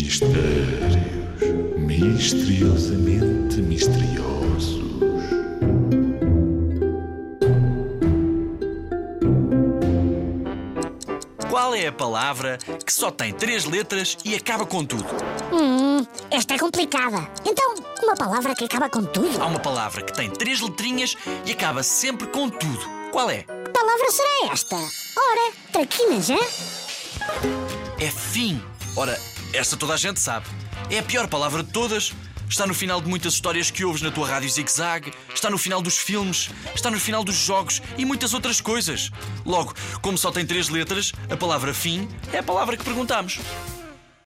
Mistérios misteriosamente misteriosos. Qual é a palavra que só tem três letras e acaba com tudo? Hum, esta é complicada. Então, uma palavra que acaba com tudo? Há uma palavra que tem três letrinhas e acaba sempre com tudo. Qual é? Que palavra será esta? Ora, traquinas, hein? É fim. Ora, esta toda a gente sabe. É a pior palavra de todas. Está no final de muitas histórias que ouves na tua rádio zig-zag, está no final dos filmes, está no final dos jogos e muitas outras coisas. Logo, como só tem três letras, a palavra fim é a palavra que perguntamos.